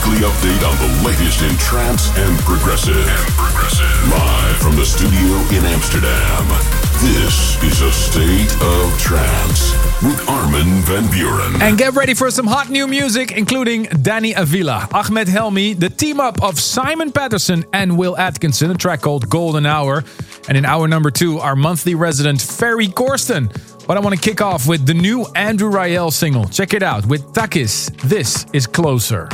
Weekly update on the latest in trance and progressive. And progressive. Live from the studio in Amsterdam. This is a state of trance with Armin van Buuren. And get ready for some hot new music, including Danny Avila, Ahmed Helmi, the team up of Simon Patterson and Will Atkinson, a track called Golden Hour. And in hour number two, our monthly resident Ferry Corsten. But I want to kick off with the new Andrew Rayel single. Check it out with Takis. This is Closer.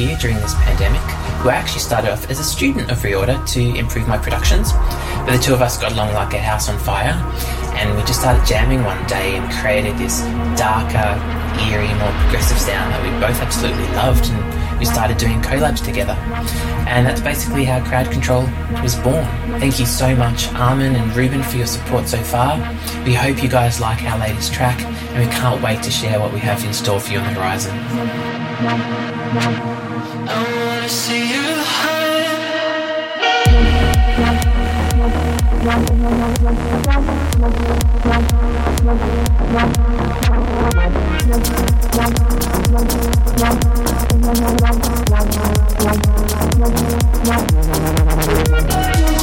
Year during this pandemic. We actually started off as a student of Reorder to improve my productions, but the two of us got along like a house on fire, and we just started jamming one day and created this darker, eerie, more progressive sound that we both absolutely loved, and we started doing collabs together. And that's basically how Crowd Control was born. Thank you so much, Armin and Ruben, for your support so far. We hope you guys like our latest track, and we can't wait to share what we have in store for you on the horizon. I wanna see you high. I wanna see you high. I wanna see you high. I wanna see you high. I wanna see you high. Our favorite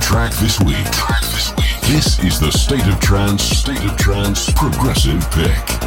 track this week. Track this week. This is the State of Trance, State of Trance Progressive Pick.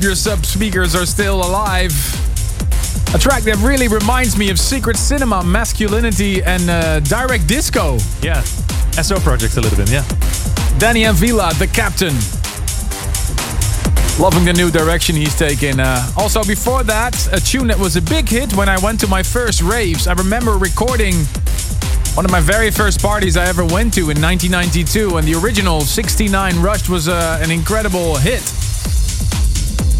Hope your sub speakers are still alive. A track that really reminds me of Secret Cinema, Masculinity, and uh, Direct Disco. Yeah. SO project a little bit, yeah. Danny Avila, the captain. Loving the new direction he's taken. Uh, also, before that, a tune that was a big hit when I went to my first raves. I remember recording one of my very first parties I ever went to in 1992, and the original 69 Rush was uh, an incredible hit.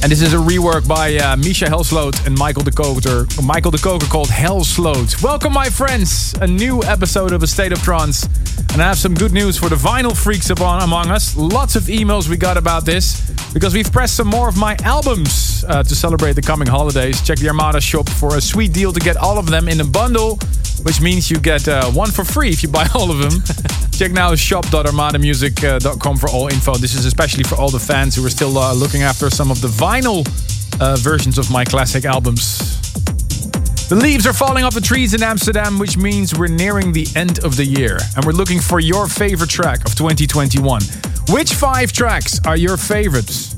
And this is a rework by uh, Misja Helsloot and Michael de Koker, Michael de Koker called Hellsloot. Welcome, my friends. A new episode of A State of Trance. And I have some good news for the vinyl freaks among us. Lots of emails we got about this because we've pressed some more of my albums uh, to celebrate the coming holidays. Check the Armada shop for a sweet deal to get all of them in a bundle, which means you get uh, one for free if you buy all of them. Check now shop.armadamusic.com for all info. This is especially for all the fans who are still uh, looking after some of the vinyl uh, versions of my classic albums. The leaves are falling off the trees in Amsterdam, which means we're nearing the end of the year. And we're looking for your favorite track of 2021. Which five tracks are your favorites?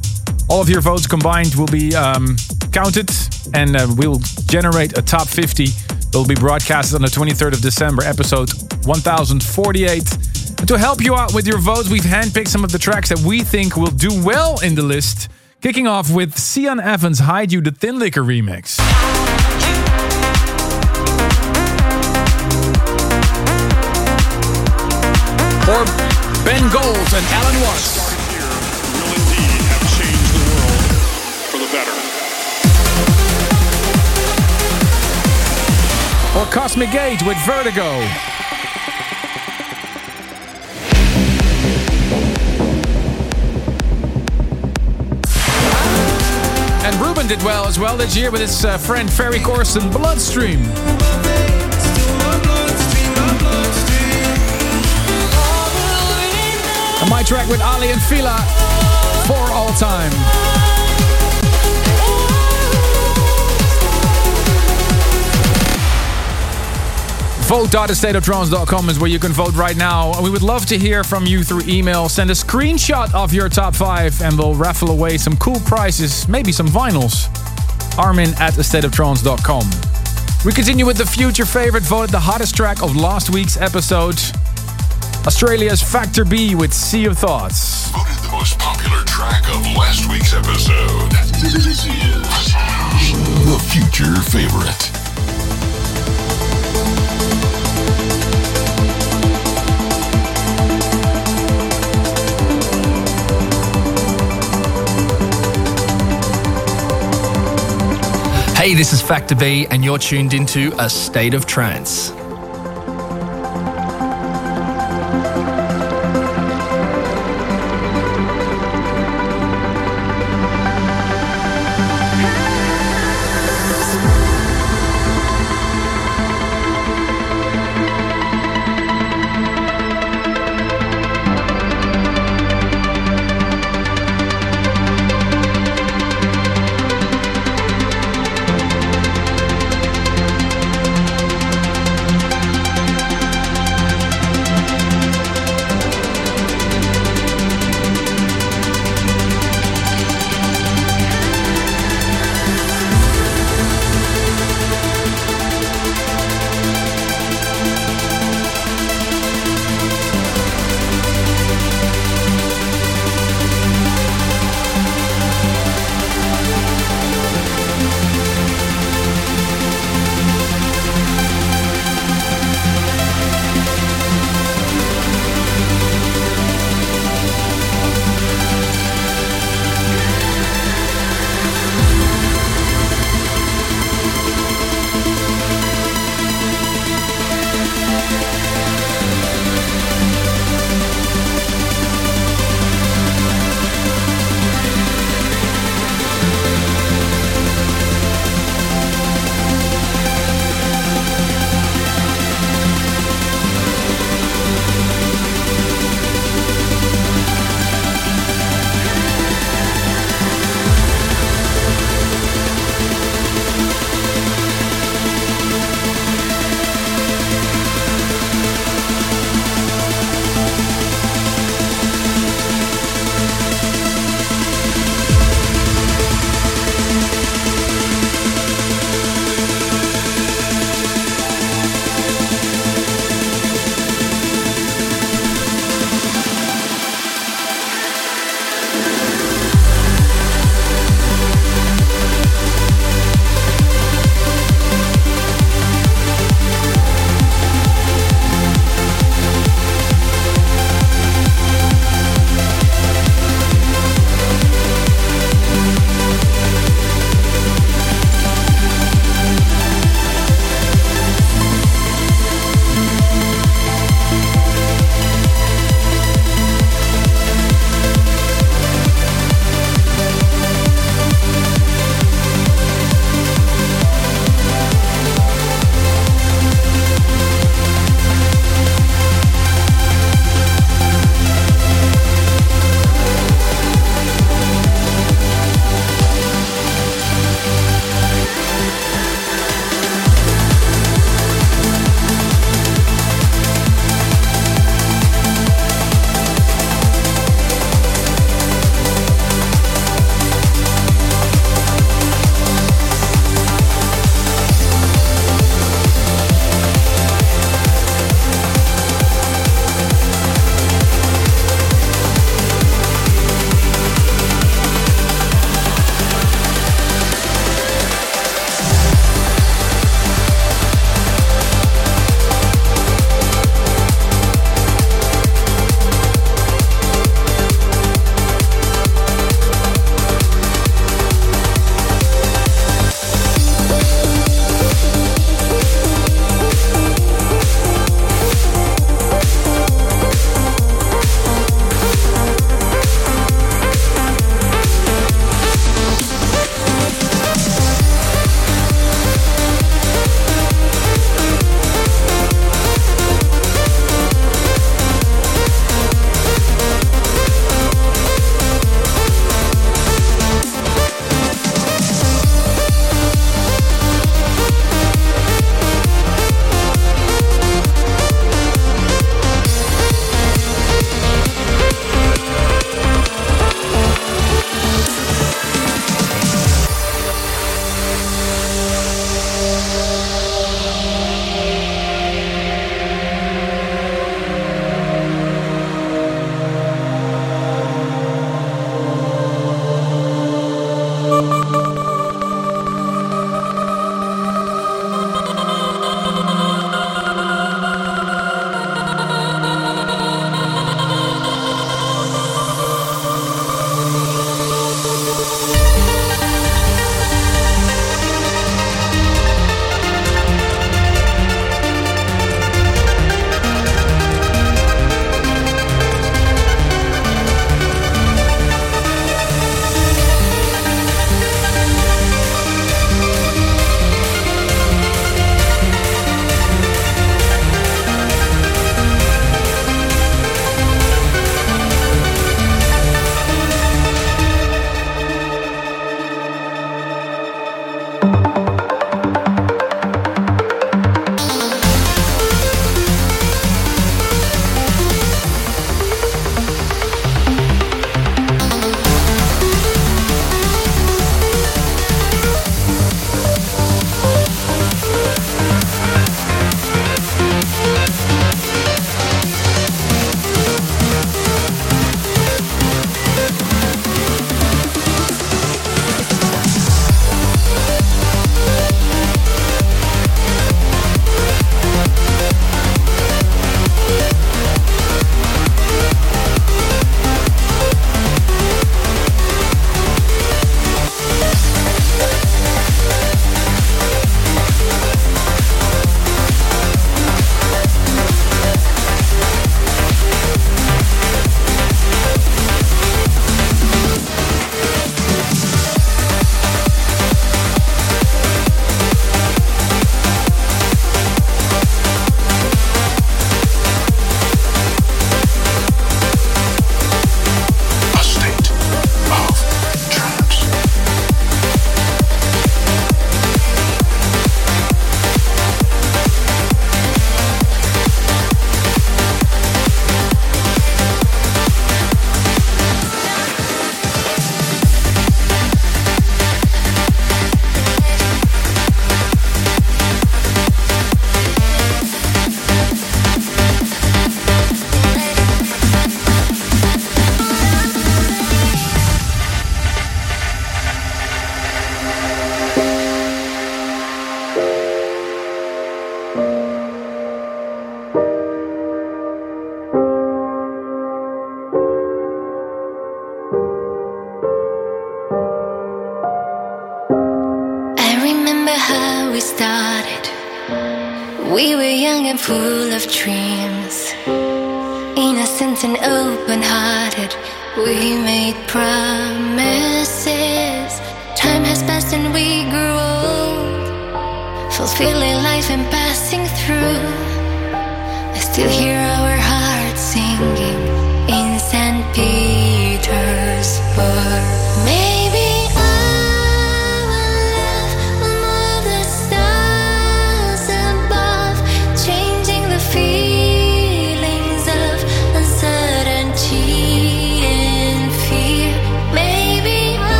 All of your votes combined will be um, counted and uh, we'll generate a top 50 that will be broadcasted on the 23rd of December, episode 1048. And to help you out with your votes, we've handpicked some of the tracks that we think will do well in the list. Kicking off with Cian Evans' Hide You the Thin Liquor remix. For the better. Or Cosmic Gate with Vertigo. And Ruben did well as well this year with his uh, friend Ferry Corsten, Bloodstream. And my track with Aly & Fila for all time. Vote.astateoftrance.com is where you can vote right now. We would love to hear from you through email. Send a screenshot of your top five and we'll raffle away some cool prizes, maybe some vinyls. Armin at astateoftrance.com. We continue with the future favorite voted the hottest track of last week's episode. Australia's Factor B with Sea of Thoughts. Voted the most popular track of last week's episode. This is the future favorite. Hey, this is Factor B, and you're tuned into A State of Trance.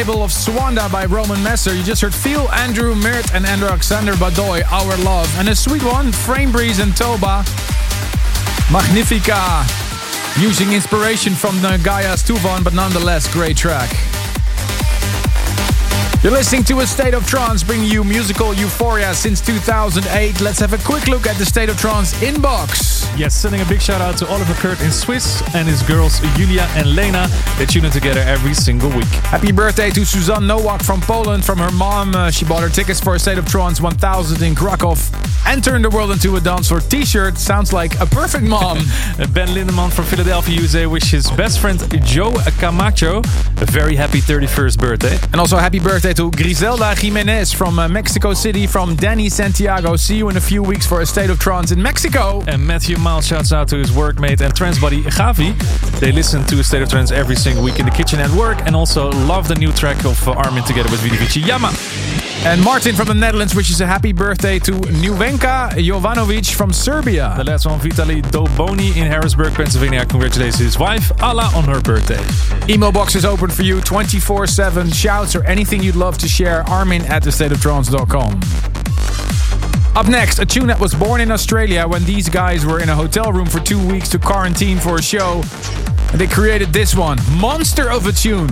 Label of Suanda by Roman Messer. You just heard Phil, Andrew Mert, and Andrew Alexander Badoy, Our Love. And a sweet one, Frame Breeze and Toba, Magnifica. Using inspiration from the Gaia Stuvan, but nonetheless, great track. You're listening to A State of Trance, bringing you musical euphoria since 2008. Let's have a quick look at the State of Trance inbox. Yes, sending a big shout out to Oliver Kurt in Swiss and his girls Julia and Lena. They tune in together every single week. Happy birthday to Suzanne Nowak from Poland. From her mom, uh, she bought her tickets for a State of Trance 1000 in Krakow and turned the world into a dance floor t-shirt. Sounds like a perfect mom. ben Lindemann from Philadelphia, USA, wishes his best friend Joe Camacho a very happy 31st birthday. And also happy birthday to Griselda Jimenez from uh, Mexico City from Danny Santiago. See you in a few weeks for a State of Trance in Mexico. And Matthew Miles shouts out to his workmate and trance buddy Gavi. They listen to a State of Trance every single week in the kitchen at work and also love the new track of uh, Armin together with Vini Vici Yama. And Martin from the Netherlands wishes a happy birthday to Nuvenka Jovanovic from Serbia. The last one, Vitaly Doboni in Harrisburg, Pennsylvania. Congratulates his wife, Ala, on her birthday. Email box is open for you 24 7. Shouts or anything you'd love to share. Armin at thestateoftrance.com. Up next, a tune that was born in Australia when these guys were in a hotel room for two weeks to quarantine for a show. And they created this one Monster of a Tune.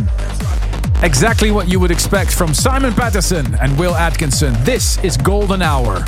Exactly what you would expect from Simon Patterson and Will Atkinson. This is Golden Hour.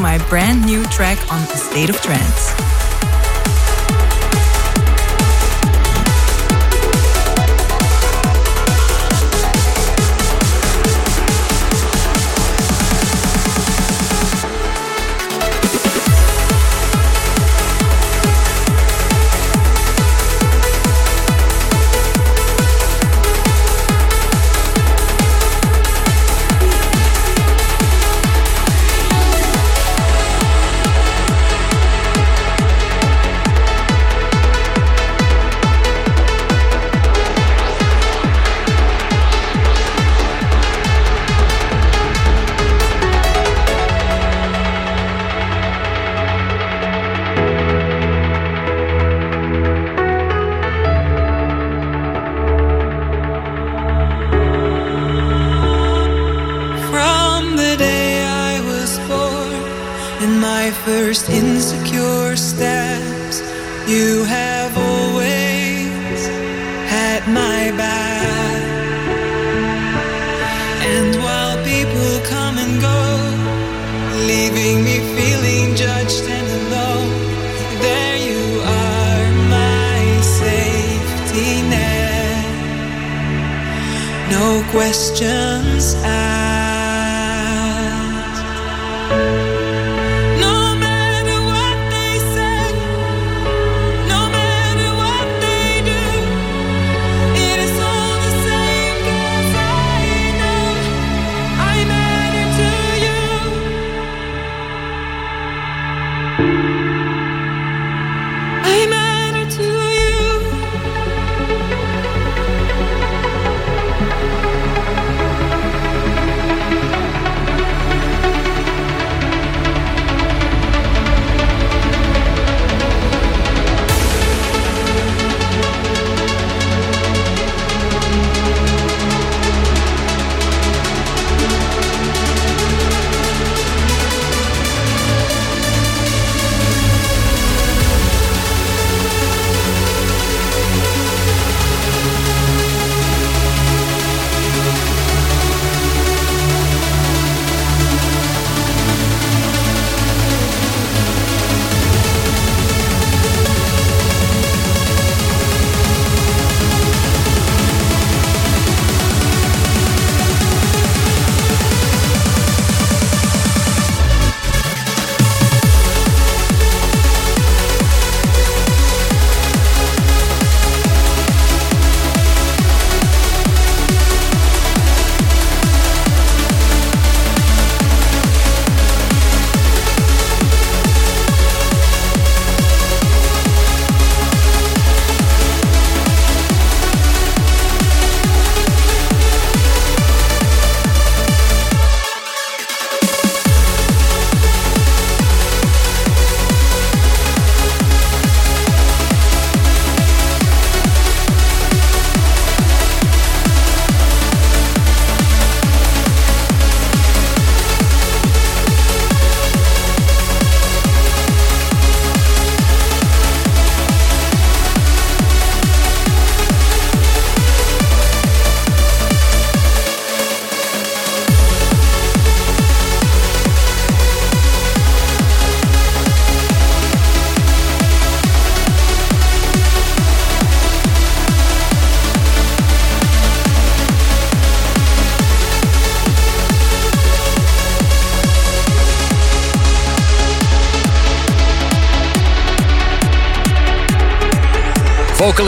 My brand new track on A State of Trance.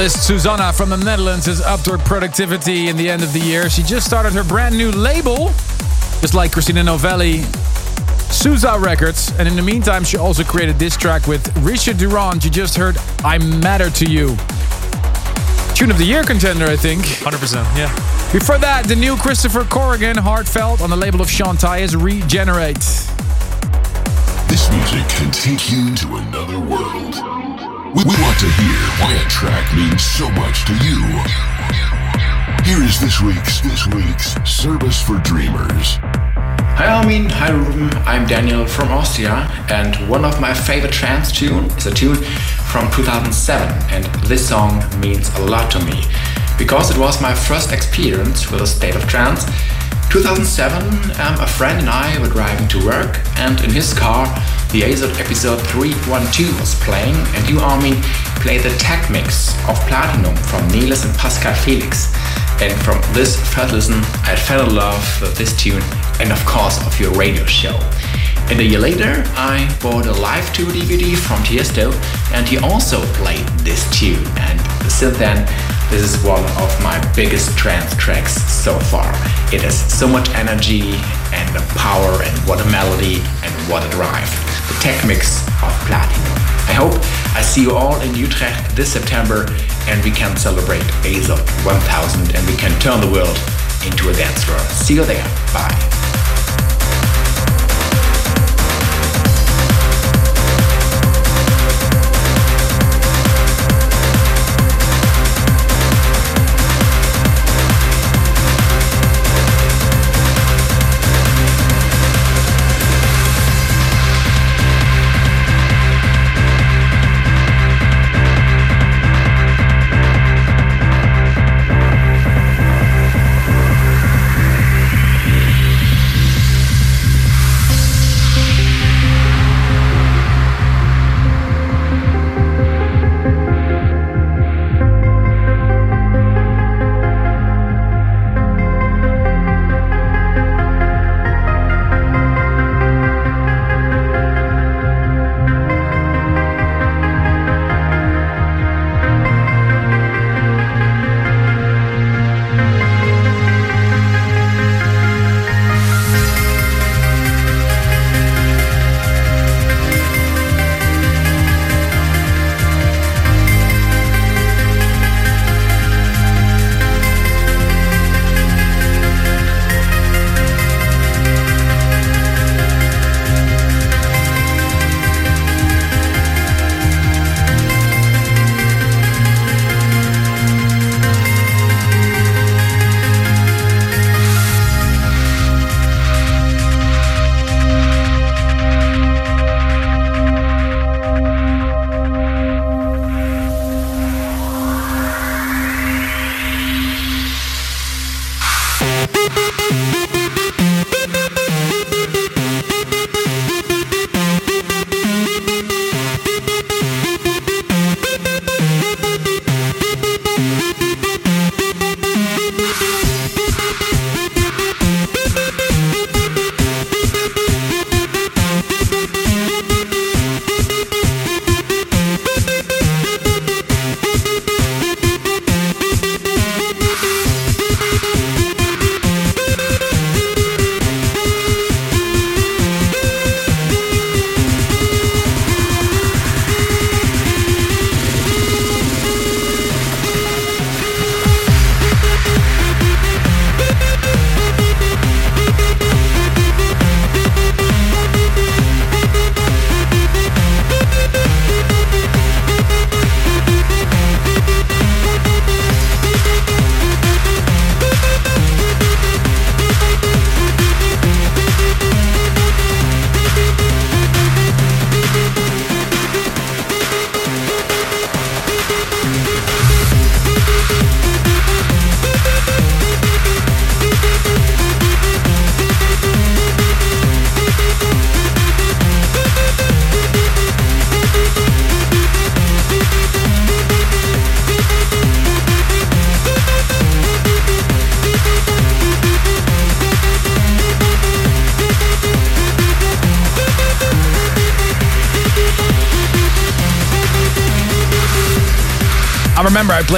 Vocalist Susana from the Netherlands is upped her productivity in the end of the year. She just started her brand new label, just like Christina Novelli, Sousa Records. And in the meantime, she also created this track with Richard Durand. You just heard I Matter to You. Tune of the Year contender, I think. 100%, yeah. Before that, the new Christopher Corrigan, Heartfelt, on the label of Sean Tyas Regenerate. This music can take you to another world. We, we want to hear why a track means so much to you. Here is this week's this week's Service for Dreamers. Hi Armin, hi Ruben, I'm Daniel from Austria and one of my favorite trance tune is a tune from 2007 and this song means a lot to me because it was my first experience with a state of trance 2007, um, a friend and I were driving to work, and in his car, the ASOT episode 312 was playing, and you, Armin, played the tech mix of Platinum from Niels and Pascal Felix. And from this first listen, I fell in love with this tune, and of course, of your radio show. And a year later, I bought a live tour DVD from Tiesto, and he also played this tune. And since then, this is one of my biggest trance tracks so far. It has so much energy and power, and what a melody, and what a drive. Tech mix of Platinum. I hope I see you all in Utrecht this September, and we can celebrate ASOT 1000, and we can turn the world into a dance floor. See you there. Bye.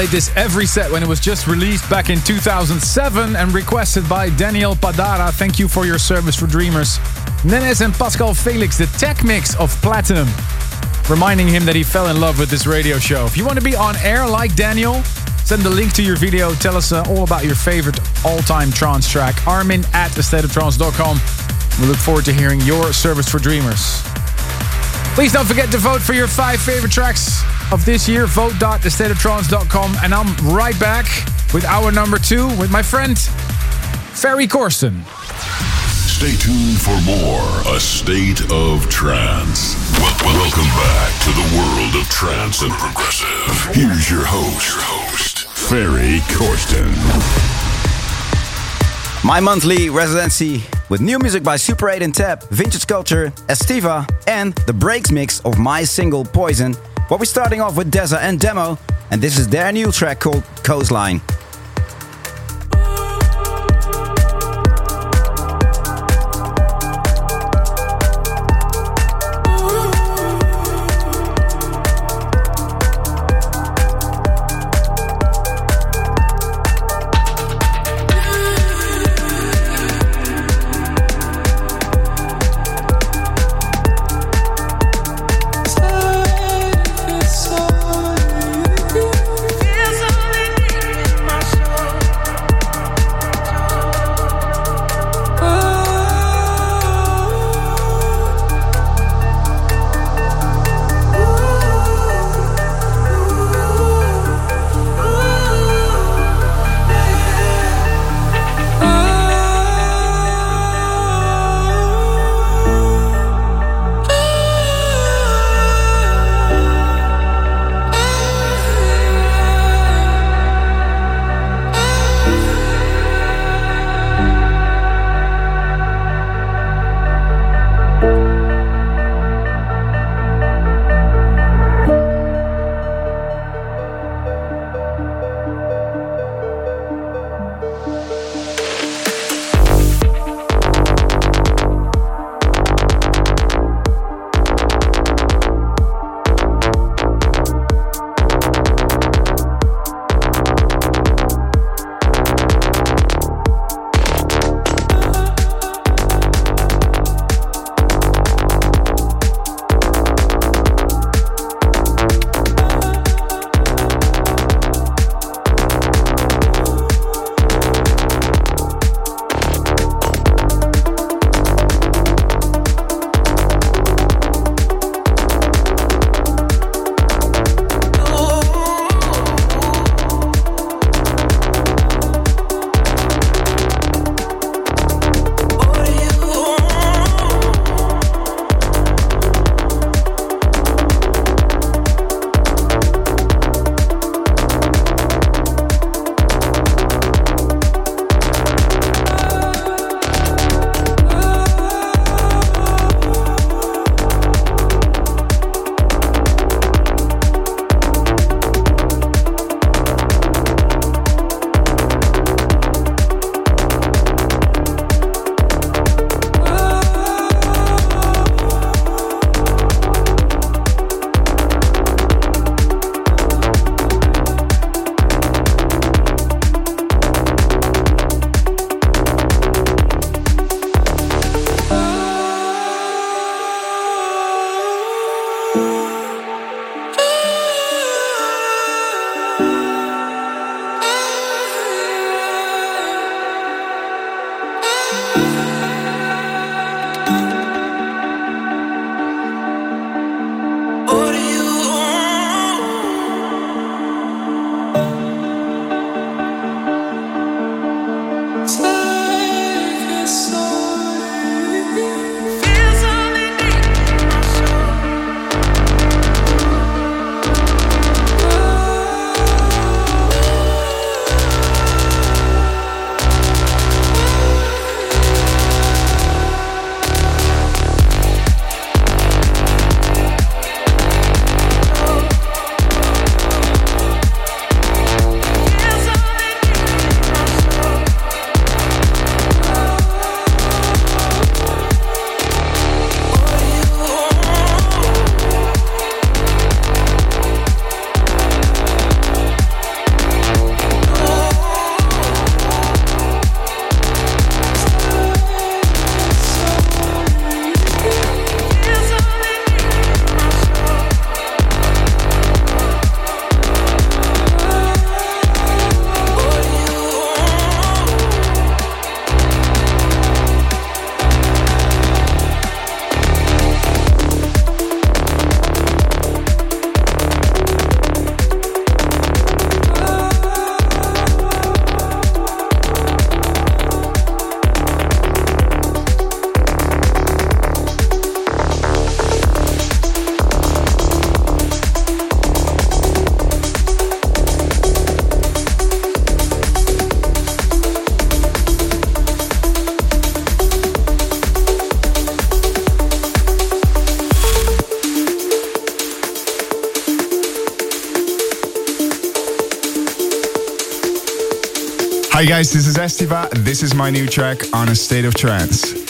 Played this every set when it was just released back in 2007 and requested by Daniel Padara. Thank you for your service for Dreamers. Nenes and Pascal Felix, the tech mix of Platinum, reminding him that he fell in love with this radio show. If you want to be on air like Daniel, send the link to your video. Tell us uh, all about your favorite all time trance track. Armin at thestateoftrance.com. We look forward to hearing your service for Dreamers. Please don't forget to vote for your five favorite tracks of this year. Vote.thestateoftrance.com. And I'm right back with our number two with my friend, Ferry Corsten. Stay tuned for more A State of Trance. Wel- welcome back to the world of trance and progressive. Here's your host, your host, Ferry Corsten. My monthly residency with new music by Super 8 and Tab, Vintage Culture, Estiva, and the breaks mix of my single Poison. But we're starting off with Deza and Demo, and this is their new track called Coastline. Hi guys, this is Estiva. This is my new track on a state of trance.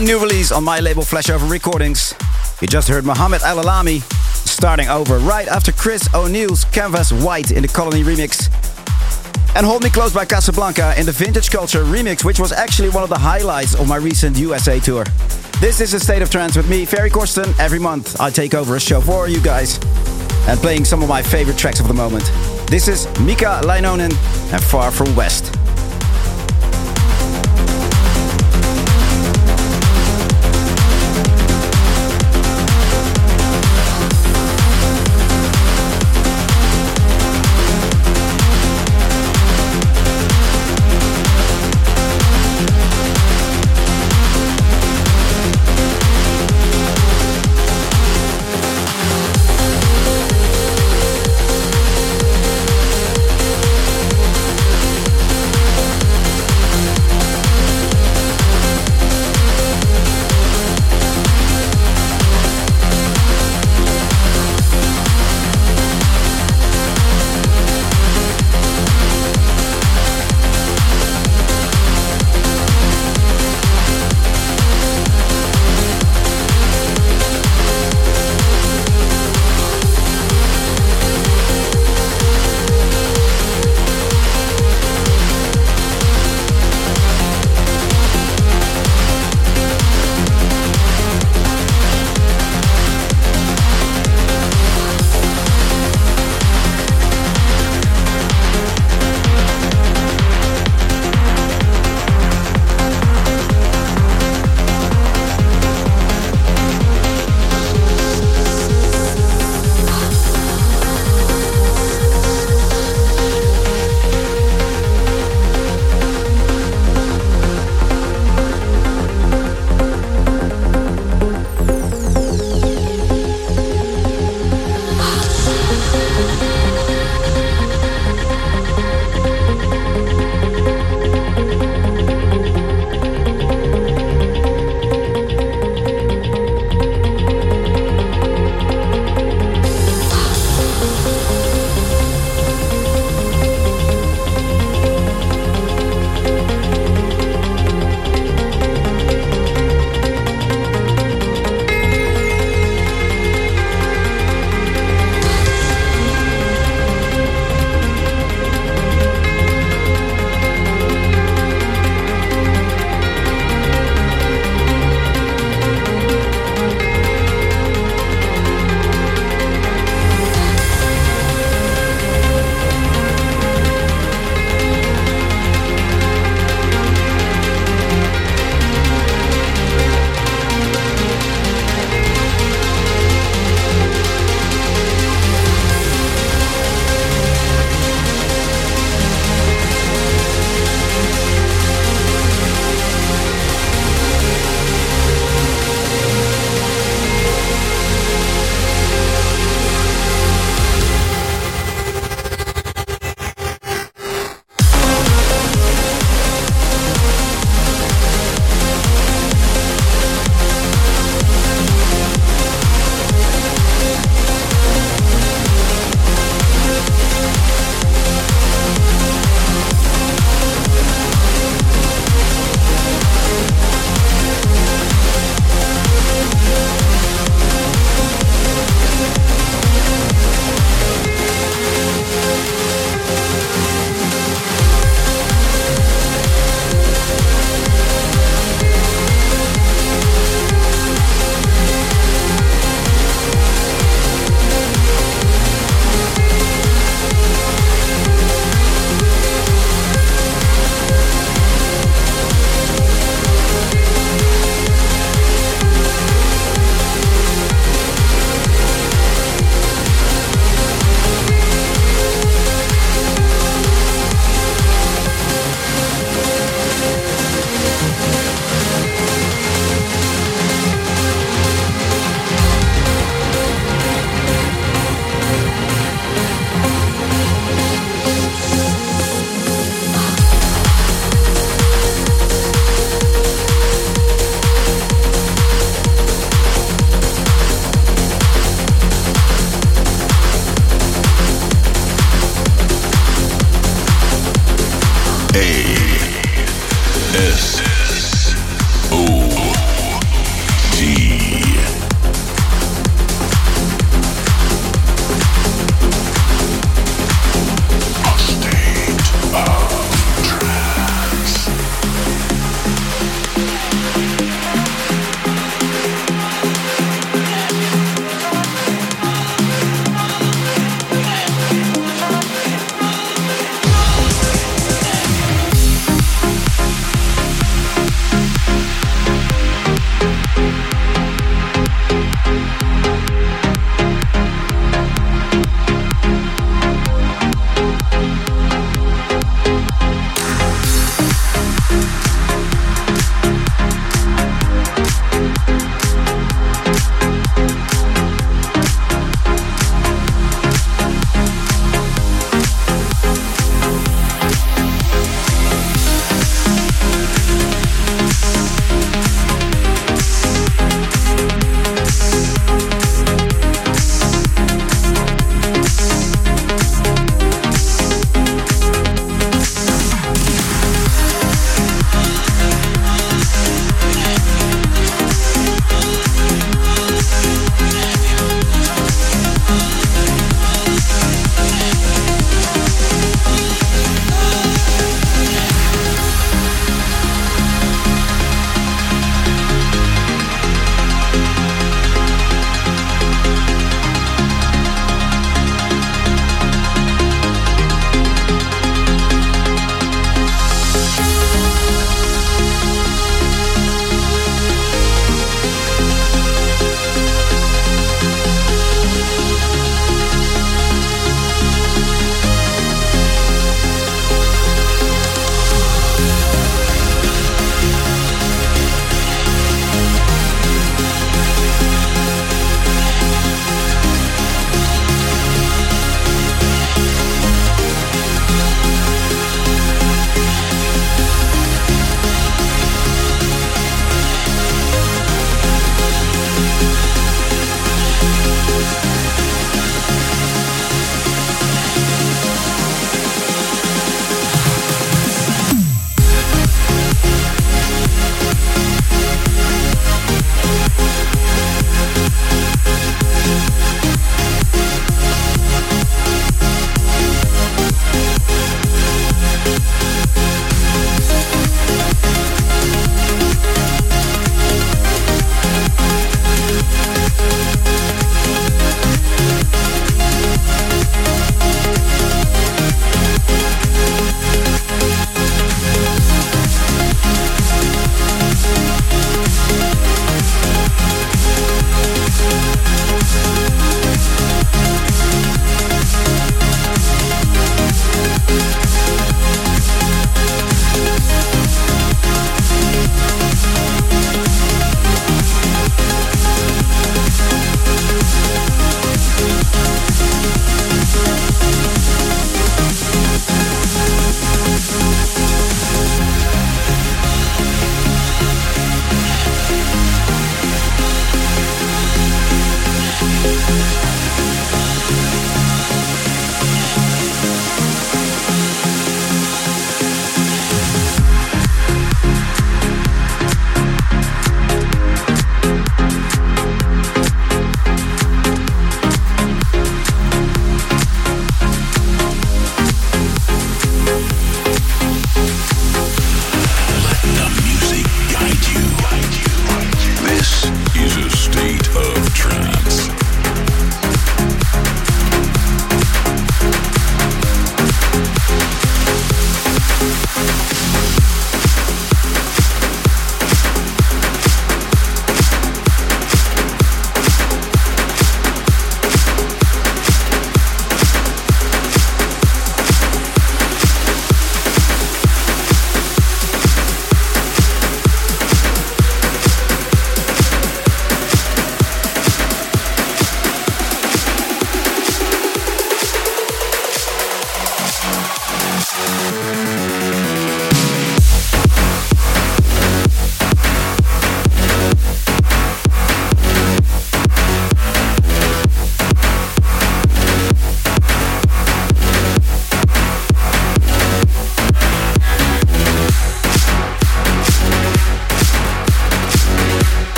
Brand new release on my label Flashover Recordings. You just heard Mhammed El Alami starting over right after Chris O'Neill's Canvas White in the Colony remix. And Hold Me Close by Casablanca in the Vintage Culture remix, which was actually one of the highlights of my recent USA tour. This is a State of Trance with me, Ferry Corsten. Every month I take over a show for you guys and playing some of my favorite tracks of the moment. This is Mika Leinonen and Far From West.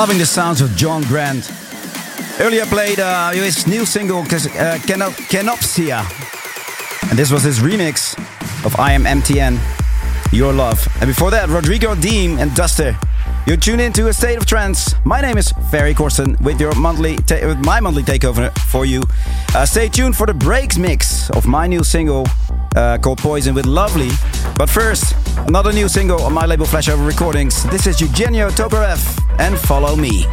Loving the sounds of John Grant. Earlier played uh, his new single, uh, Canop- Canopsia. And this was his remix of I Am MTN, Your Love. And before that, Rodrigo Deem and Duster. You're tuned into a state of trance. My name is Ferry Corsten with your monthly ta- with my monthly takeover for you. Uh, stay tuned for the breaks mix of my new single uh, called Poison with Lovely. But first, another new single on my label Flashover Recordings. This is Eugenio Tokarev and Follow Me.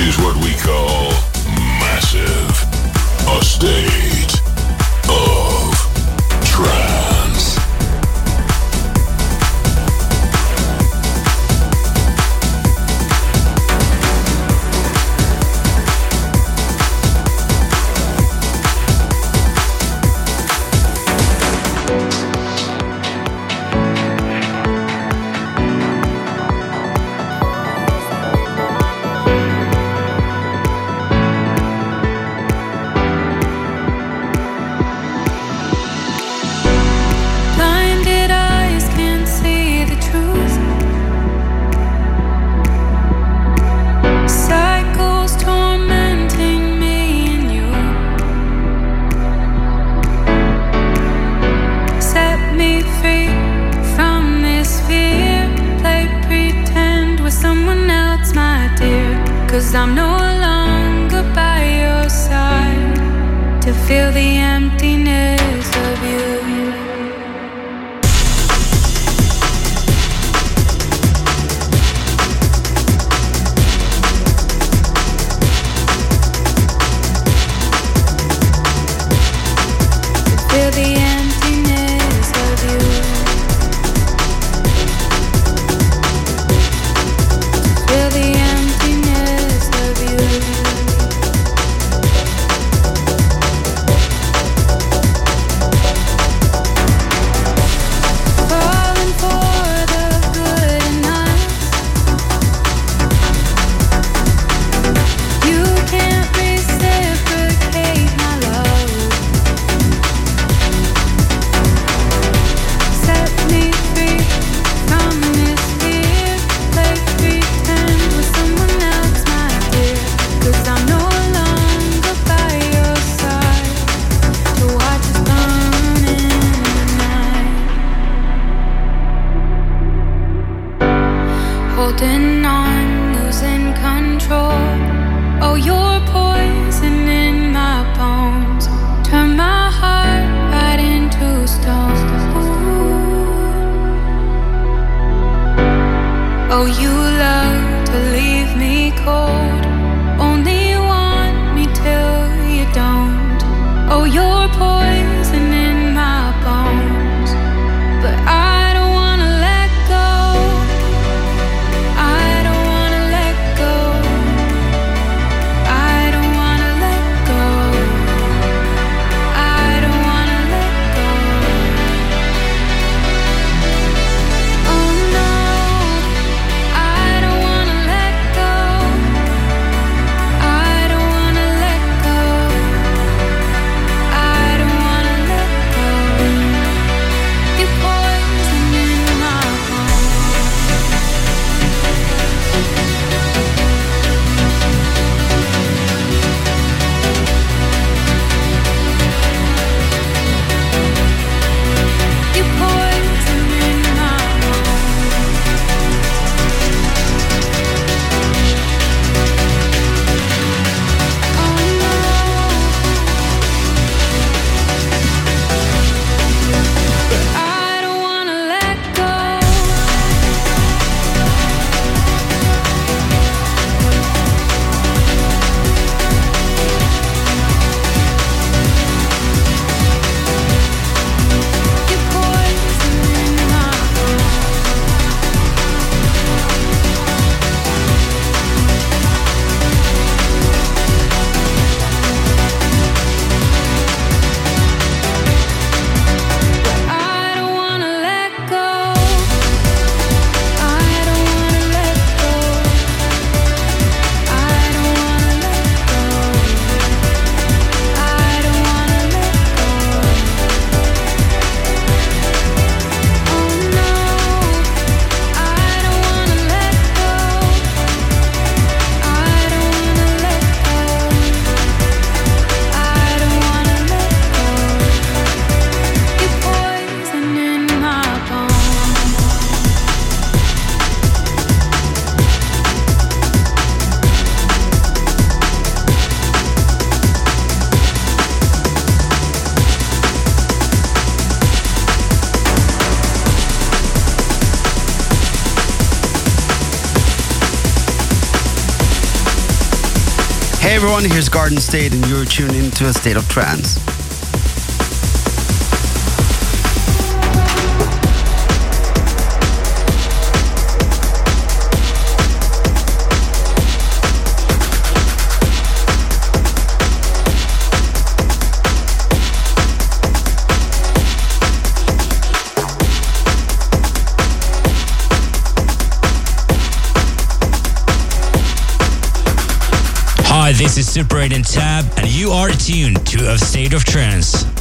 Is what we call is Garden State, and you're tuned into a state of trance. Tune to A State of Trance.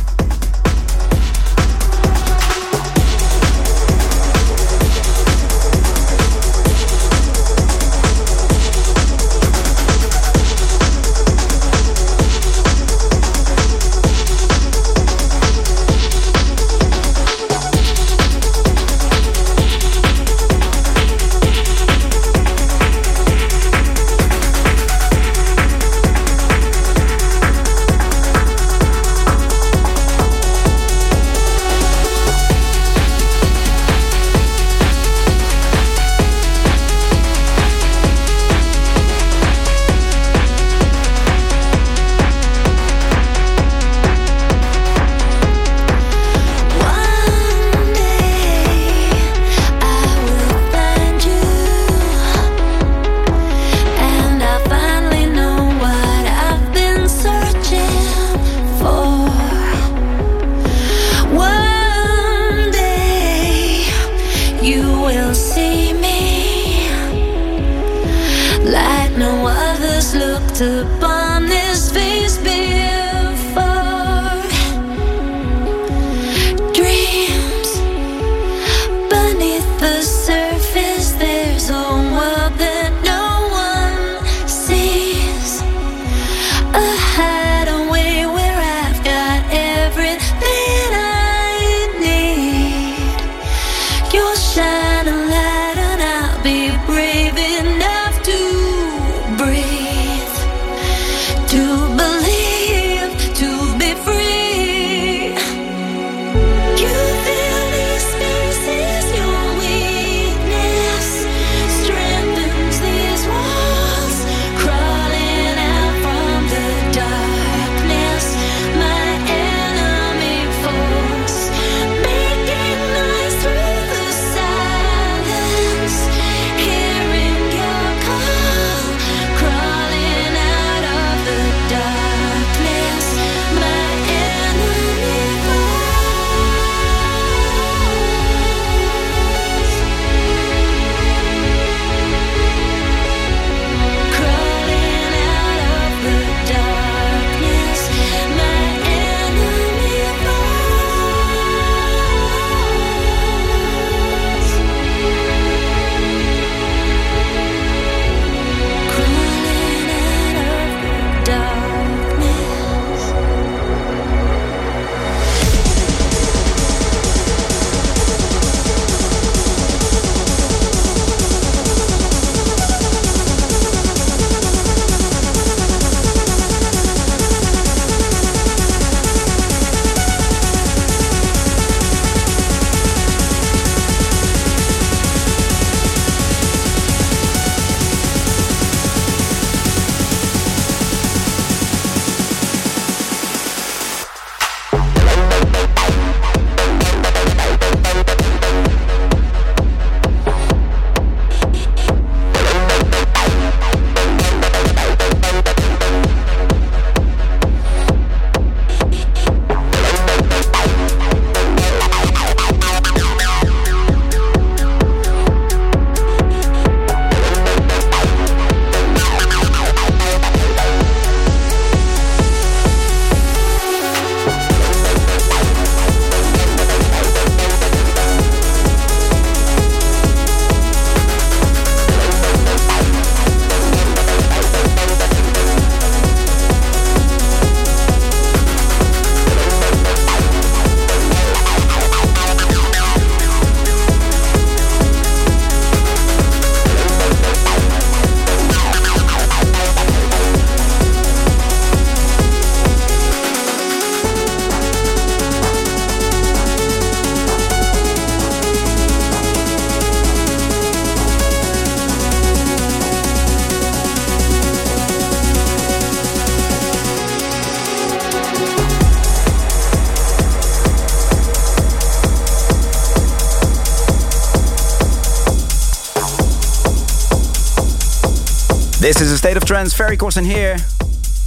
A State of Trance. Ferry Corsten here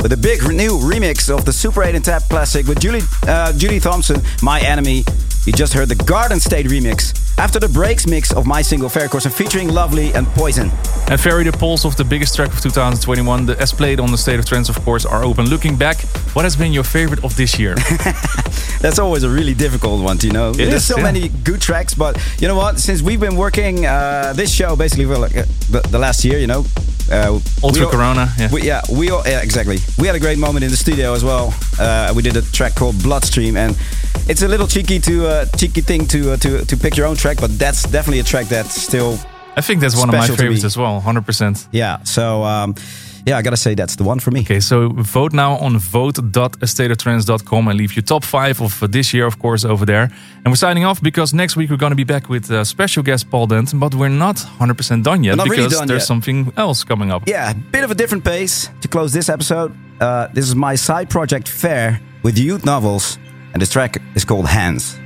with a big new remix of the Super 8 and Tab classic with Julie, uh, Julie Thompson, My Enemy. You just heard the Garden State remix. After the breaks mix of my single Ferry Corsten featuring Lovely and Poison. And Ferry, the polls of the biggest track of 2021, the, as played on the State of Trance, of course, are open. Looking back, what has been your favorite of this year? That's always a really difficult one, you know. There's is, so yeah. many good tracks, but you know what? Since we've been working uh, this show basically for like uh, the, the last year, you know. Uh, All Corona, yeah. We, yeah, we all, yeah, exactly. We had a great moment in the studio as well. Uh, we did a track called Bloodstream, and it's a little cheeky to uh, cheeky thing to uh, to to pick your own track, but that's definitely a track that's still. I think that's one of my favorites as well, 100%. Yeah, so um, yeah, I gotta say that's the one for me. Okay, so vote now on vote.astateoftrance.com and leave your top five of this year, of course, over there. And we're signing off because next week we're going to be back with uh, special guest Paul Denton, but we're not 100% done yet because really done there's yet. something else coming up. Yeah, a bit of a different pace to close this episode. Uh, this is my side project Fair with Youth Novels, and this track is called Hands.